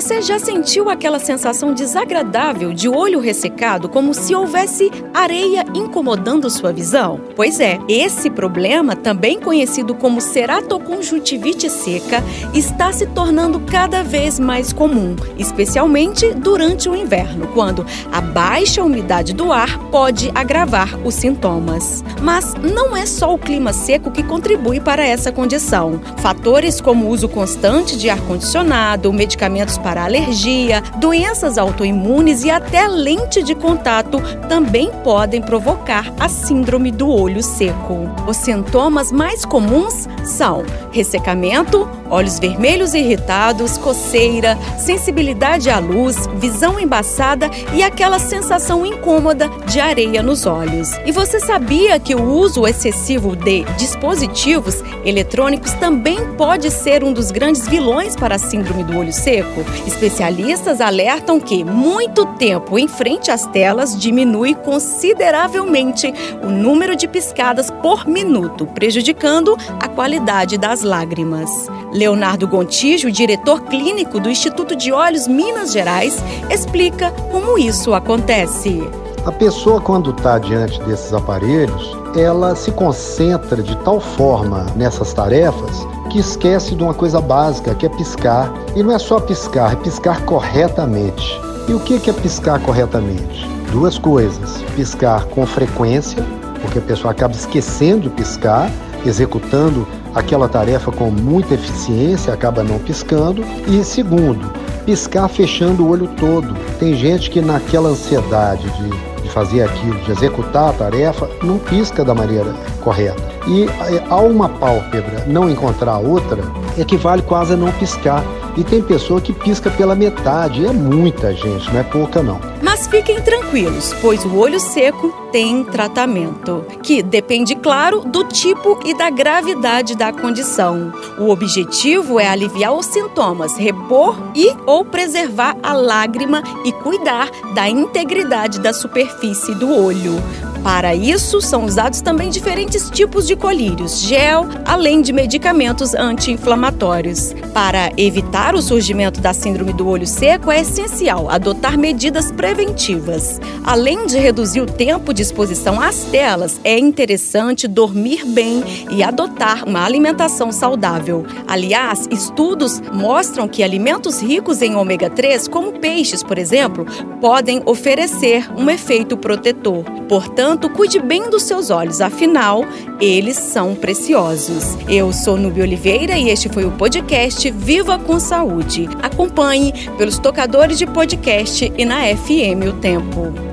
Você já sentiu aquela sensação desagradável de olho ressecado, como se houvesse areia incomodando sua visão? Pois é, esse problema, também conhecido como ceratoconjuntivite seca, está se tornando cada vez mais comum, especialmente durante o inverno, quando a baixa umidade do ar pode agravar os sintomas. Mas não é só o clima seco que contribui para essa condição. Fatores como o uso constante de ar-condicionado, medicamentos para para alergia, doenças autoimunes e até lente de contato também podem provocar a síndrome do olho seco. Os sintomas mais comuns são ressecamento, olhos vermelhos irritados, coceira, sensibilidade à luz, visão embaçada e aquela sensação incômoda de areia nos olhos. E você sabia que o uso excessivo de dispositivos eletrônicos também pode ser um dos grandes vilões para a síndrome do olho seco? Especialistas alertam que muito tempo em frente às telas diminui consideravelmente o número de piscadas por minuto, prejudicando a qualidade das lágrimas. Leonardo Gontijo, diretor clínico do Instituto de Olhos Minas Gerais, explica como isso acontece. A pessoa, quando está diante desses aparelhos, ela se concentra de tal forma nessas tarefas que esquece de uma coisa básica, que é piscar. E não é só piscar, é piscar corretamente. E o que é piscar corretamente? Duas coisas: piscar com frequência, porque a pessoa acaba esquecendo de piscar, executando aquela tarefa com muita eficiência, acaba não piscando. E segundo, piscar fechando o olho todo. Tem gente que naquela ansiedade de, de fazer aquilo, de executar a tarefa, não pisca da maneira correta. E ao uma pálpebra não encontrar outra, equivale quase a não piscar. E tem pessoa que pisca pela metade, é muita gente, não é pouca não. Mas fiquem tranquilos, pois o olho seco tem tratamento, que depende, claro, do tipo e da gravidade da condição. O objetivo é aliviar os sintomas, repor e ou preservar a lágrima e cuidar da integridade da superfície do olho. Para isso, são usados também diferentes tipos de colírios, gel, além de medicamentos anti-inflamatórios. Para evitar o surgimento da síndrome do olho seco, é essencial adotar medidas preventivas. Além de reduzir o tempo de exposição às telas, é interessante dormir bem e adotar uma alimentação saudável. Aliás, estudos mostram que alimentos ricos em ômega 3, como peixes, por exemplo, podem oferecer um efeito protetor. Portanto, Portanto, cuide bem dos seus olhos, afinal, eles são preciosos. Eu sou Nubia Oliveira e este foi o podcast Viva com Saúde. Acompanhe pelos tocadores de podcast e na FM O Tempo.